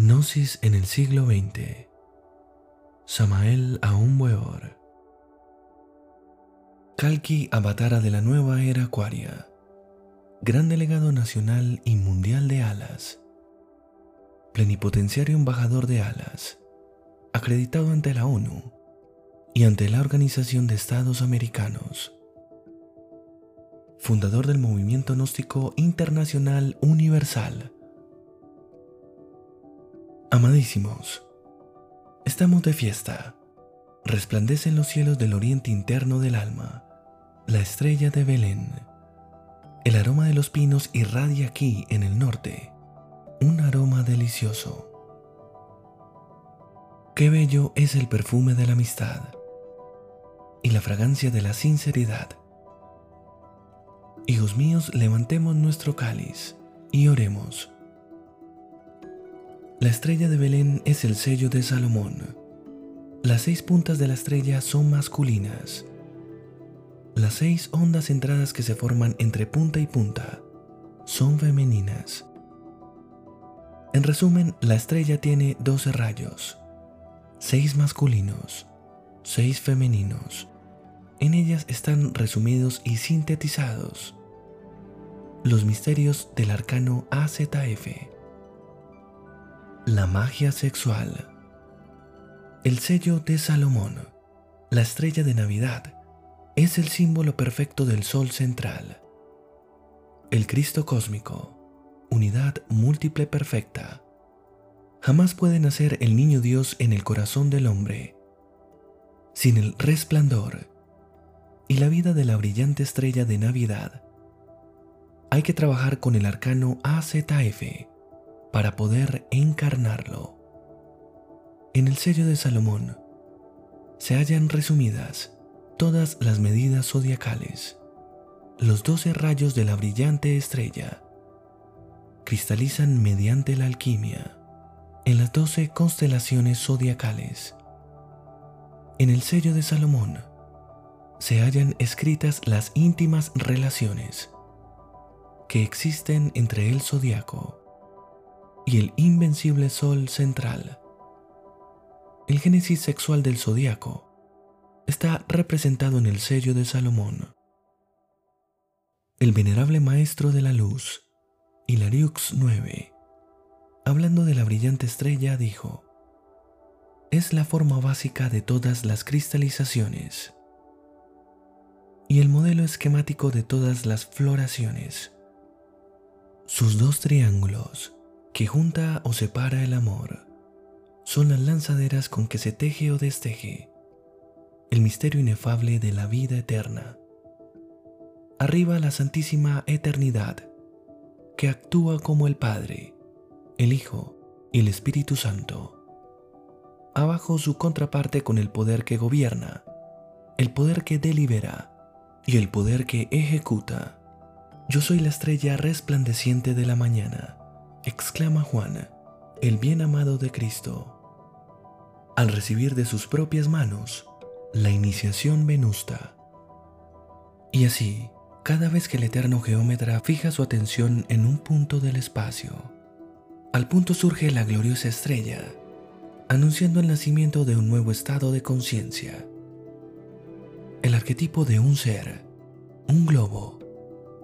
Gnosis en el siglo XX. Samael Aún Weor. Kalki Avatara de la nueva era Acuaria. Gran delegado nacional y mundial de alas. Plenipotenciario embajador de alas. Acreditado ante la ONU y ante la Organización de Estados Americanos. Fundador del Movimiento Gnóstico Internacional Universal Amadísimos, estamos de fiesta. Resplandece en los cielos del oriente interno del alma, la estrella de Belén. El aroma de los pinos irradia aquí en el norte, un aroma delicioso. Qué bello es el perfume de la amistad y la fragancia de la sinceridad. Hijos míos, levantemos nuestro cáliz y oremos la estrella de Belén es el sello de Salomón. Las seis puntas de la estrella son masculinas. Las seis ondas centradas que se forman entre punta y punta son femeninas. En resumen, la estrella tiene 12 rayos, seis masculinos, seis femeninos. En ellas están resumidos y sintetizados los misterios del arcano AZF la magia sexual. El sello de Salomón, la estrella de Navidad, es el símbolo perfecto del Sol central. El Cristo cósmico, unidad múltiple perfecta. Jamás puede nacer el niño Dios en el corazón del hombre sin el resplandor y la vida de la brillante estrella de Navidad. Hay que trabajar con el arcano AZF para poder encarnarlo. En el sello de Salomón se hallan resumidas todas las medidas zodiacales. Los doce rayos de la brillante estrella cristalizan mediante la alquimia en las doce constelaciones zodiacales. En el sello de Salomón se hallan escritas las íntimas relaciones que existen entre el zodiaco y el invencible sol central. El génesis sexual del zodiaco está representado en el sello de Salomón. El venerable maestro de la luz, Hilariux IX, hablando de la brillante estrella, dijo, es la forma básica de todas las cristalizaciones y el modelo esquemático de todas las floraciones. Sus dos triángulos que junta o separa el amor. Son las lanzaderas con que se teje o desteje el misterio inefable de la vida eterna. Arriba la Santísima Eternidad, que actúa como el Padre, el Hijo y el Espíritu Santo. Abajo su contraparte con el poder que gobierna, el poder que delibera y el poder que ejecuta. Yo soy la estrella resplandeciente de la mañana exclama Juana, el bien amado de Cristo, al recibir de sus propias manos la iniciación venusta. Y así, cada vez que el eterno geómetra fija su atención en un punto del espacio, al punto surge la gloriosa estrella, anunciando el nacimiento de un nuevo estado de conciencia. El arquetipo de un ser, un globo,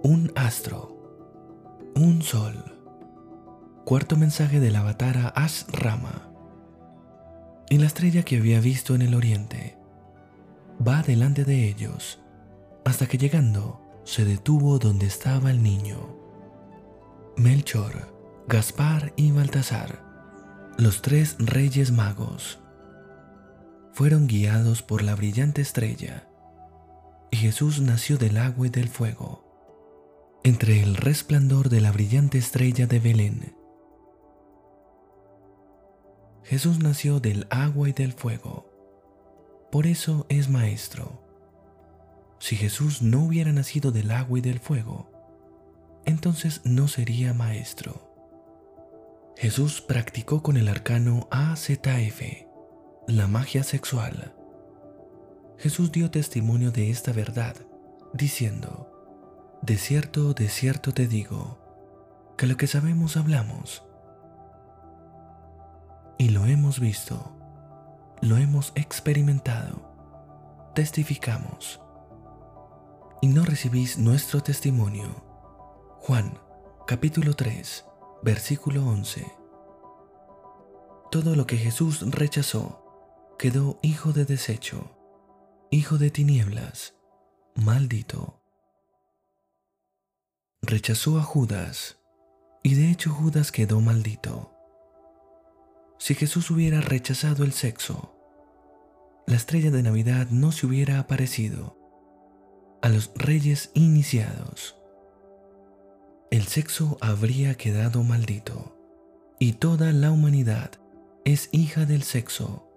un astro, un sol Cuarto mensaje del avatar Ash Rama. Y la estrella que había visto en el oriente va delante de ellos hasta que llegando se detuvo donde estaba el niño. Melchor, Gaspar y Baltasar, los tres reyes magos, fueron guiados por la brillante estrella y Jesús nació del agua y del fuego. Entre el resplandor de la brillante estrella de Belén Jesús nació del agua y del fuego. Por eso es maestro. Si Jesús no hubiera nacido del agua y del fuego, entonces no sería maestro. Jesús practicó con el arcano AZF, la magia sexual. Jesús dio testimonio de esta verdad, diciendo, De cierto, de cierto te digo, que lo que sabemos hablamos y lo hemos visto, lo hemos experimentado, testificamos. Y no recibís nuestro testimonio. Juan capítulo 3, versículo 11. Todo lo que Jesús rechazó quedó hijo de desecho, hijo de tinieblas, maldito. Rechazó a Judas, y de hecho Judas quedó maldito. Si Jesús hubiera rechazado el sexo, la estrella de Navidad no se hubiera aparecido a los reyes iniciados. El sexo habría quedado maldito y toda la humanidad es hija del sexo.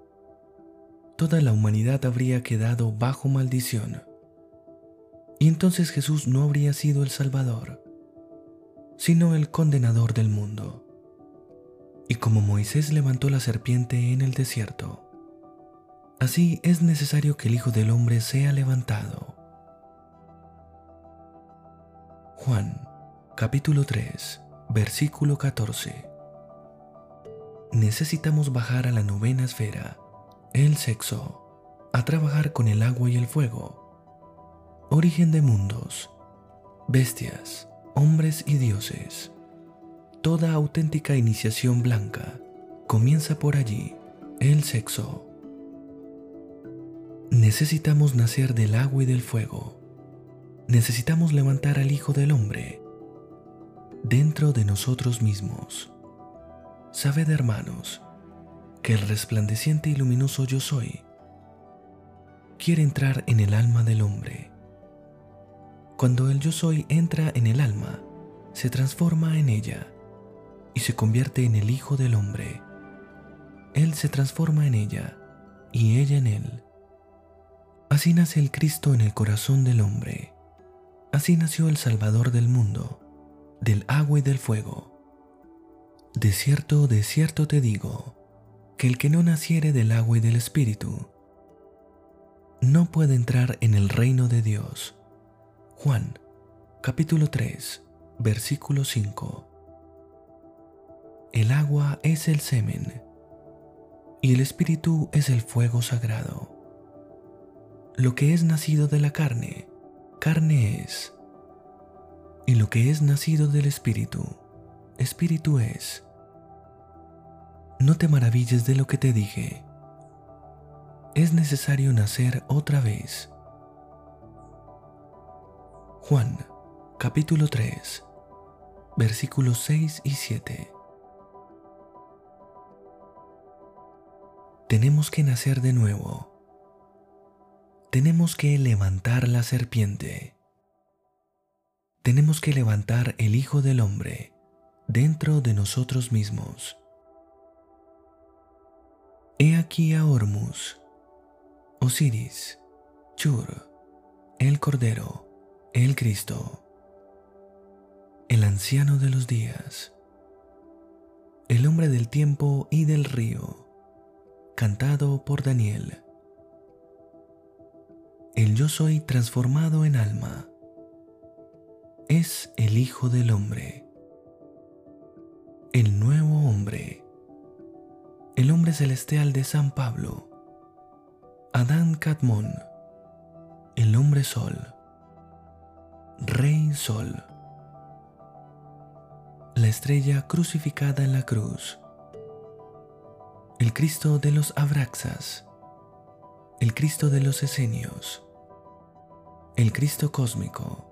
Toda la humanidad habría quedado bajo maldición. Y entonces Jesús no habría sido el Salvador, sino el condenador del mundo. Y como Moisés levantó la serpiente en el desierto, así es necesario que el Hijo del Hombre sea levantado. Juan capítulo 3, versículo 14. Necesitamos bajar a la novena esfera, el sexo, a trabajar con el agua y el fuego, origen de mundos, bestias, hombres y dioses. Toda auténtica iniciación blanca comienza por allí, el sexo. Necesitamos nacer del agua y del fuego. Necesitamos levantar al Hijo del Hombre dentro de nosotros mismos. Sabed, hermanos, que el resplandeciente y luminoso yo soy quiere entrar en el alma del hombre. Cuando el yo soy entra en el alma, se transforma en ella y se convierte en el Hijo del Hombre. Él se transforma en ella y ella en él. Así nace el Cristo en el corazón del hombre. Así nació el Salvador del mundo, del agua y del fuego. De cierto, de cierto te digo, que el que no naciere del agua y del Espíritu, no puede entrar en el reino de Dios. Juan, capítulo 3, versículo 5. El agua es el semen y el espíritu es el fuego sagrado. Lo que es nacido de la carne, carne es. Y lo que es nacido del espíritu, espíritu es. No te maravilles de lo que te dije. Es necesario nacer otra vez. Juan, capítulo 3, versículos 6 y 7. Tenemos que nacer de nuevo. Tenemos que levantar la serpiente. Tenemos que levantar el Hijo del Hombre dentro de nosotros mismos. He aquí a Hormus, Osiris, Chur, el Cordero, el Cristo, el anciano de los días, el hombre del tiempo y del río cantado por Daniel. El yo soy transformado en alma. Es el Hijo del Hombre. El nuevo hombre. El hombre celestial de San Pablo. Adán Cadmón. El hombre sol. Rey Sol. La estrella crucificada en la cruz el Cristo de los Abraxas, el Cristo de los Esenios, el Cristo cósmico,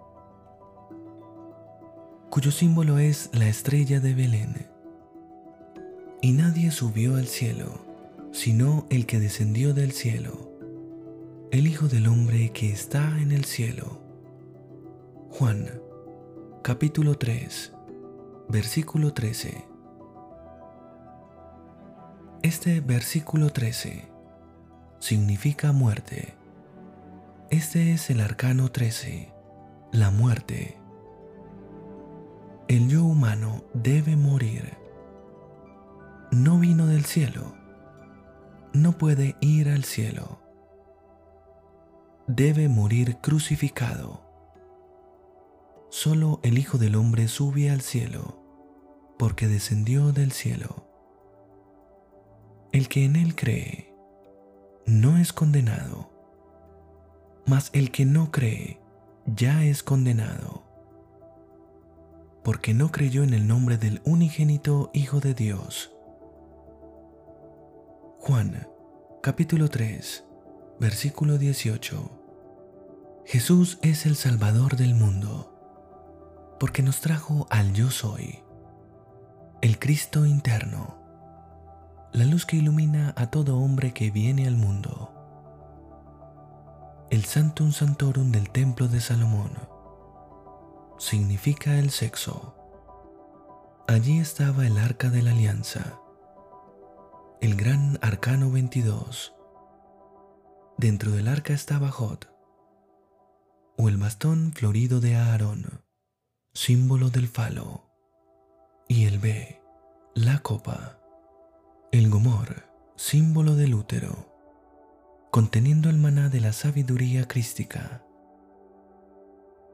cuyo símbolo es la estrella de Belén. Y nadie subió al cielo, sino el que descendió del cielo, el Hijo del Hombre que está en el cielo. Juan, capítulo 3, versículo 13. Este versículo 13 significa muerte. Este es el arcano 13, la muerte. El yo humano debe morir. No vino del cielo. No puede ir al cielo. Debe morir crucificado. Solo el Hijo del Hombre sube al cielo, porque descendió del cielo El que en él cree no es condenado, mas el que no cree ya es condenado, porque no creyó en el nombre del unigénito Hijo de Dios. Juan capítulo 3 versículo 18 Jesús es el Salvador del mundo, porque nos trajo al yo soy, el Cristo interno, la luz que ilumina a todo hombre que viene al mundo el Santum Santorum del Templo de Salomón. Significa el sexo. Allí estaba el Arca de la Alianza, el gran Arcano 22. Dentro del arca estaba Jod, o el bastón florido de Aarón, símbolo del falo, y el B, la copa, el gomor, símbolo del útero conteniendo el maná de la sabiduría crística.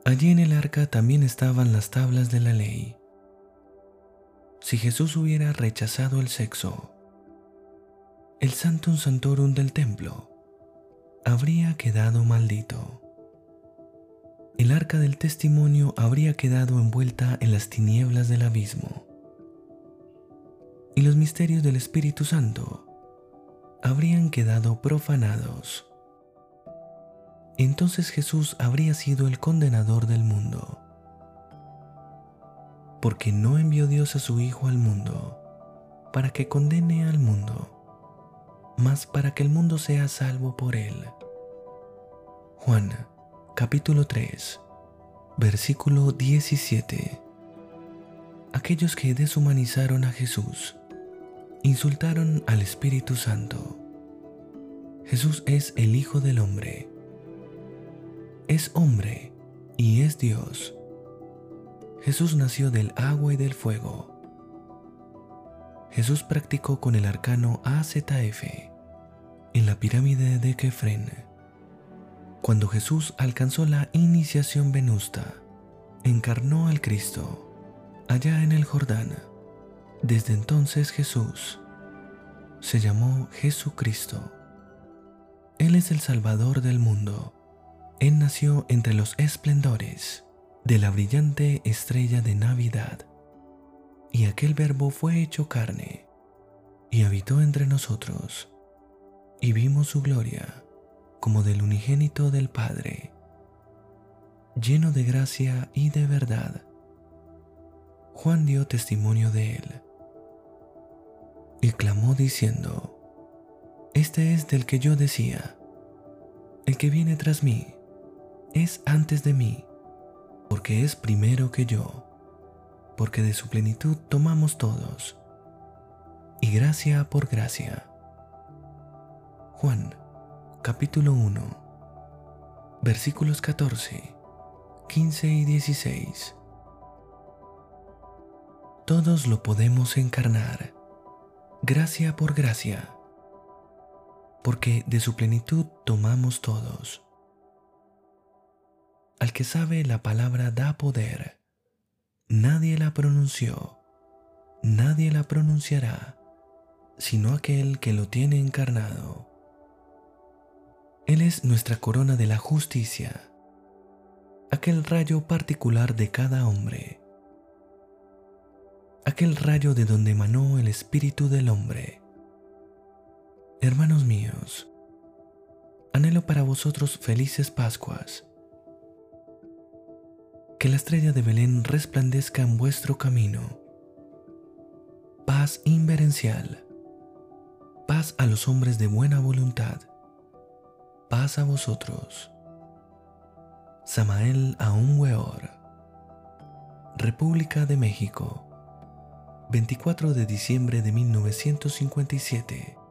Allí en el arca también estaban las tablas de la ley. Si Jesús hubiera rechazado el sexo, el Santum Santorum del templo habría quedado maldito. El arca del testimonio habría quedado envuelta en las tinieblas del abismo. Y los misterios del Espíritu Santo habrían quedado profanados. Entonces Jesús habría sido el condenador del mundo, porque no envió Dios a su Hijo al mundo para que condene al mundo, mas para que el mundo sea salvo por él. Juan capítulo 3 versículo 17 Aquellos que deshumanizaron a Jesús insultaron al Espíritu Santo. Jesús es el Hijo del Hombre. Es hombre y es Dios. Jesús nació del agua y del fuego. Jesús practicó con el arcano AZF en la pirámide de Kefren. Cuando Jesús alcanzó la iniciación venusta, encarnó al Cristo allá en el Jordán desde entonces Jesús se llamó Jesucristo. Él es el Salvador del mundo. Él nació entre los esplendores de la brillante estrella de Navidad. Y aquel verbo fue hecho carne y habitó entre nosotros. Y vimos su gloria como del unigénito del Padre, lleno de gracia y de verdad. Juan dio testimonio de él y clamó diciendo, Este es del que yo decía, el que viene tras mí es antes de mí, porque es primero que yo, porque de su plenitud tomamos todos, y gracia por gracia. Juan capítulo 1 versículos 14, 15 y 16. Todos lo podemos encarnar gracia por gracia, porque de su plenitud tomamos todos. Al que sabe la palabra da poder, nadie la pronunció, nadie la pronunciará, sino aquel que lo tiene encarnado. Él es nuestra corona de la justicia, aquel rayo particular de cada hombre aquel rayo de donde emanó el espíritu del hombre. Hermanos míos, anhelo para vosotros felices Pascuas. Que la estrella de Belén resplandezca en vuestro camino. Paz inverencial. Paz a los hombres de buena voluntad. Paz a vosotros. Samael Aún Weor. República de México. 24 de diciembre de 1957.